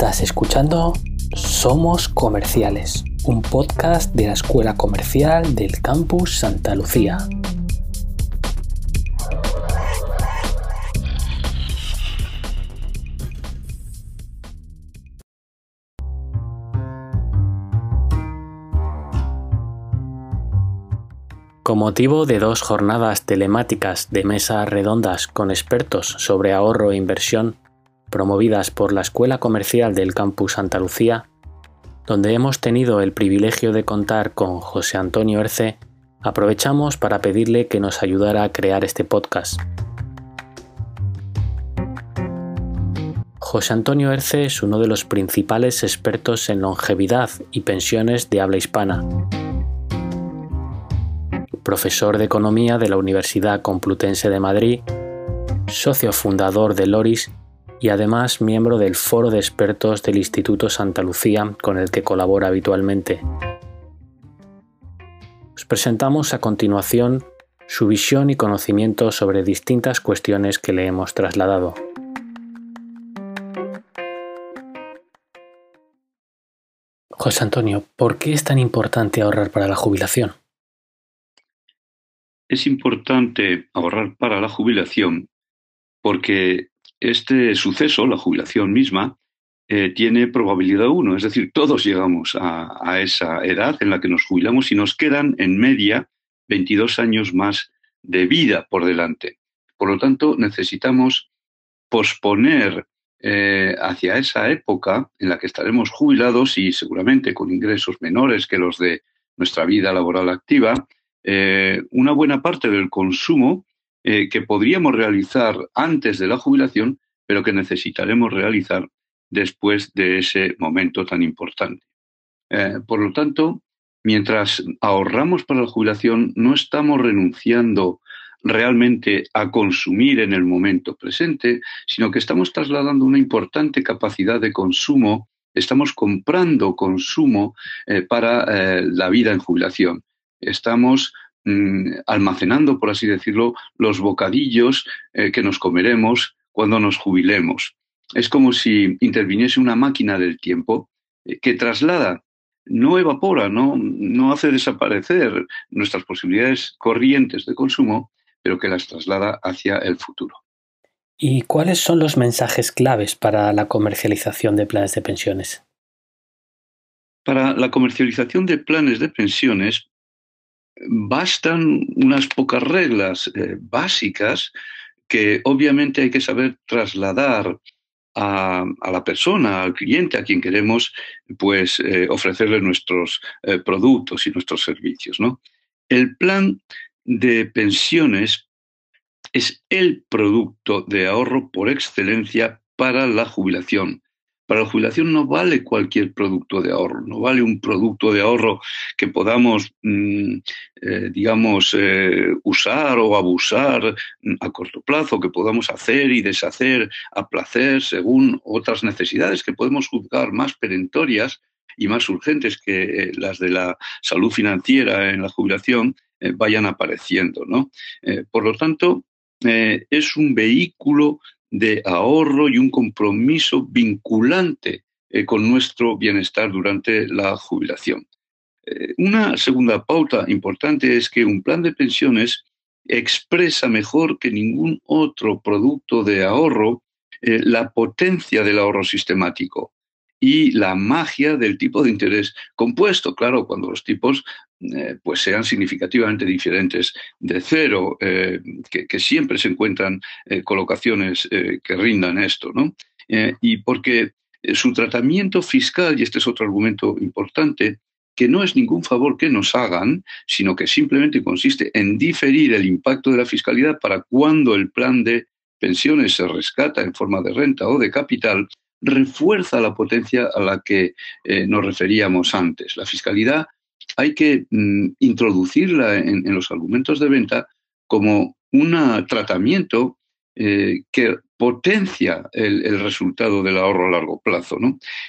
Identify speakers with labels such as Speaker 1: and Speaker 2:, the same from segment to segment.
Speaker 1: Estás escuchando Somos Comerciales, un podcast de la Escuela Comercial del Campus Santa Lucía. Con motivo de dos jornadas telemáticas de mesas redondas con expertos sobre ahorro e inversión, promovidas por la Escuela Comercial del Campus Santa Lucía, donde hemos tenido el privilegio de contar con José Antonio Erce, aprovechamos para pedirle que nos ayudara a crear este podcast. José Antonio Erce es uno de los principales expertos en longevidad y pensiones de habla hispana profesor de Economía de la Universidad Complutense de Madrid, socio fundador de Loris y además miembro del Foro de Expertos del Instituto Santa Lucía con el que colabora habitualmente. Os presentamos a continuación su visión y conocimiento sobre distintas cuestiones que le hemos trasladado. José Antonio, ¿por qué es tan importante ahorrar para la jubilación?
Speaker 2: Es importante ahorrar para la jubilación porque este suceso, la jubilación misma, eh, tiene probabilidad uno, es decir, todos llegamos a, esa edad en la que nos jubilamos y nos quedan en media 22 años más de vida por delante. Por lo tanto, necesitamos posponer eh, hacia esa época en la que estaremos jubilados y seguramente con ingresos menores que los de nuestra vida laboral activa, eh, una buena parte del consumo eh, que podríamos realizar antes de la jubilación, pero que necesitaremos realizar después de ese momento tan importante. Eh, por lo tanto, mientras ahorramos para la jubilación, no estamos renunciando realmente a consumir en el momento presente, sino que estamos trasladando una importante capacidad de consumo, estamos comprando consumo para la vida en jubilación estamos mm, almacenando, por así decirlo, los bocadillos eh, que nos comeremos cuando nos jubilemos. Es como si interviniese una máquina del tiempo eh, que traslada, no evapora, no, no hace desaparecer nuestras posibilidades corrientes de consumo, pero que las traslada hacia el futuro.
Speaker 1: ¿Y cuáles son los mensajes claves para la comercialización de planes de pensiones?
Speaker 2: Para la comercialización de planes de pensiones bastan unas pocas reglas eh, básicas que obviamente hay que saber trasladar a, la persona, al cliente, a quien queremos pues, eh, ofrecerle nuestros eh, productos y nuestros servicios. ¿no? El plan de pensiones es el producto de ahorro por excelencia para la jubilación. Para la jubilación no vale cualquier producto de ahorro, no vale un producto de ahorro que podamos, mm, eh, digamos, eh, usar o abusar mm, a corto plazo, que podamos hacer y deshacer a placer según otras necesidades que podemos juzgar más perentorias y más urgentes que eh, las de la salud financiera en la jubilación vayan apareciendo. ¿no? por lo tanto, es un vehículo de ahorro y un compromiso vinculante eh, con nuestro bienestar durante la jubilación. Eh, una segunda pauta importante es que un plan de pensiones expresa mejor que ningún otro producto de ahorro eh, la potencia del ahorro sistemático y la magia del tipo de interés compuesto, claro, cuando los tipos eh, pues sean significativamente diferentes de cero, eh, que, siempre se encuentran eh, colocaciones que rindan esto, ¿no? y porque su tratamiento fiscal, y este es otro argumento importante, que no es ningún favor que nos hagan, sino que simplemente consiste en diferir el impacto de la fiscalidad para cuando el plan de pensiones se rescata en forma de renta o de capital, refuerza la potencia a la que nos referíamos antes. La fiscalidad hay que mm, introducirla en, los argumentos de venta como un tratamiento eh, que potencia el, resultado del ahorro a largo plazo.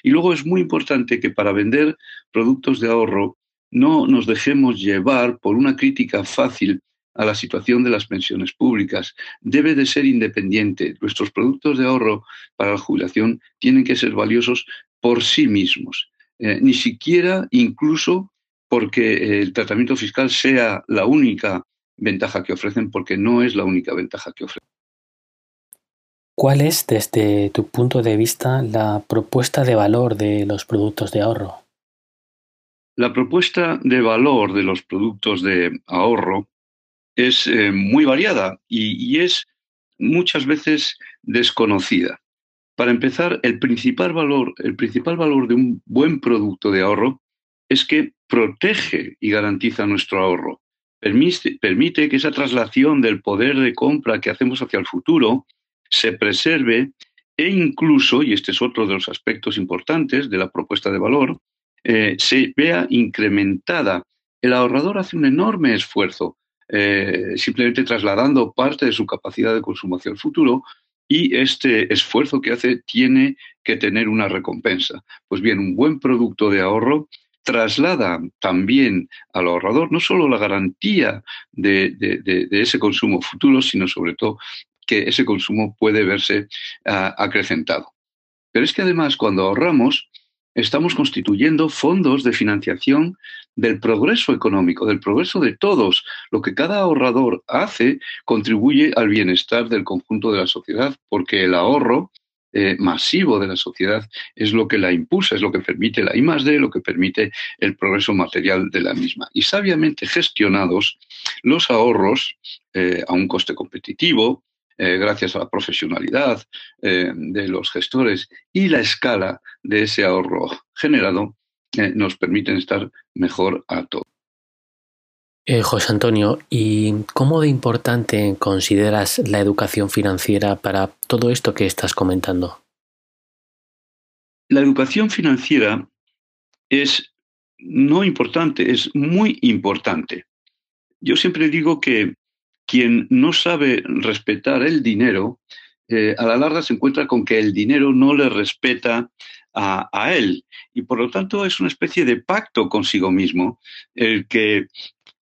Speaker 2: Y luego es muy importante que para vender productos de ahorro no nos dejemos llevar por una crítica fácil a la situación de las pensiones públicas. Debe de ser independiente. Nuestros productos de ahorro para la jubilación tienen que ser valiosos por sí mismos. Eh, ni siquiera incluso porque el tratamiento fiscal sea la única ventaja que ofrecen, porque no es la única ventaja que ofrecen.
Speaker 1: ¿Cuál es, desde tu punto de vista, la propuesta de valor de los productos de ahorro?
Speaker 2: La propuesta de valor de los productos de ahorro es eh, muy variada y, es muchas veces desconocida. Para empezar, el principal valor, el principal valor de un buen producto de ahorro es que protege y garantiza nuestro ahorro. Permite, que esa traslación del poder de compra que hacemos hacia el futuro se preserve e incluso, y este es otro de los aspectos importantes de la propuesta de valor, eh, se vea incrementada. El ahorrador hace un enorme esfuerzo, eh, simplemente trasladando parte de su capacidad de consumo hacia el futuro, y este esfuerzo que hace tiene que tener una recompensa. Pues bien, un buen producto de ahorro traslada también al ahorrador no solo la garantía de, ese consumo futuro, sino sobre todo que ese consumo puede verse ah, acrecentado. Pero es que además cuando ahorramos, estamos constituyendo fondos de financiación del progreso económico, del progreso de todos. Lo que cada ahorrador hace contribuye al bienestar del conjunto de la sociedad, porque el ahorro eh, masivo de la sociedad es lo que la impulsa, es lo que permite la I D, lo que permite el progreso material de la misma. Y sabiamente gestionados, los ahorros eh, a un coste competitivo, eh, gracias a la profesionalidad de los gestores y la escala de ese ahorro generado, nos permiten estar mejor a todos.
Speaker 1: José Antonio, ¿y cómo de importante consideras la educación financiera para todo esto que estás comentando?
Speaker 2: La educación financiera es no importante, es muy importante. Yo siempre digo que quien no sabe respetar el dinero, eh, a la larga se encuentra con que el dinero no le respeta a, él. Y por lo tanto es una especie de pacto consigo mismo, el que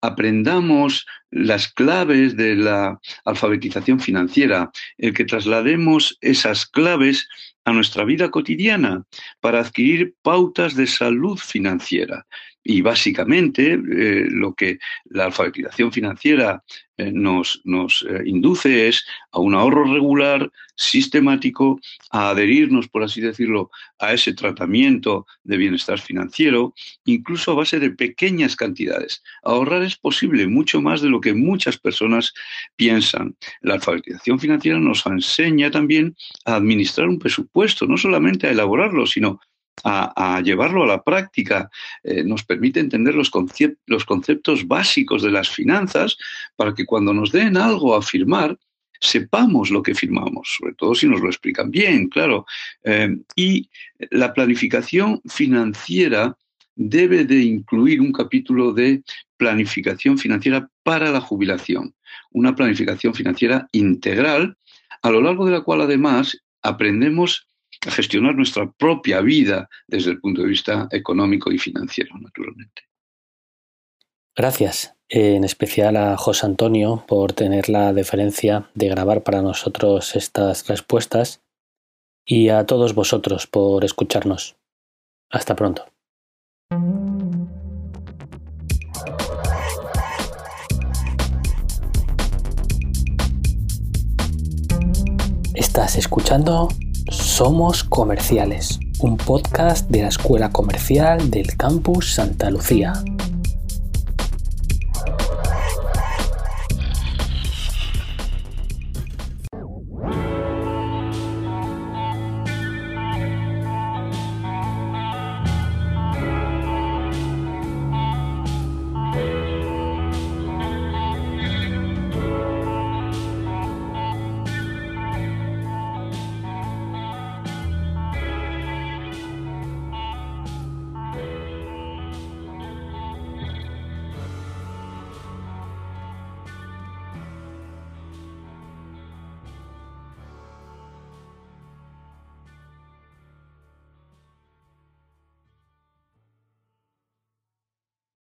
Speaker 2: aprendamos las claves de la alfabetización financiera, el que traslademos esas claves a nuestra vida cotidiana para adquirir pautas de salud financiera. Y básicamente eh, lo que la alfabetización financiera eh, nos, nos eh, induce es a un ahorro regular, sistemático, a adherirnos, por así decirlo, a ese tratamiento de bienestar financiero, incluso a base de pequeñas cantidades. Ahorrar es posible, mucho más de lo que muchas personas piensan. La alfabetización financiera nos enseña también a administrar un presupuesto, no solamente a elaborarlo, sino a, llevarlo a la práctica, eh, nos permite entender los, conceptos básicos de las finanzas para que cuando nos den algo a firmar, sepamos lo que firmamos, sobre todo si nos lo explican bien, claro. Eh, y la planificación financiera debe de incluir un capítulo de planificación financiera para la jubilación, una planificación financiera integral, a lo largo de la cual además aprendemos a gestionar nuestra propia vida desde el punto de vista económico y financiero, naturalmente.
Speaker 1: Gracias, en especial a José Antonio por tener la deferencia de grabar para nosotros estas respuestas y a todos vosotros por escucharnos. Hasta pronto. Estás escuchando somos Comerciales, un podcast de la Escuela Comercial del Campus Santa Lucía.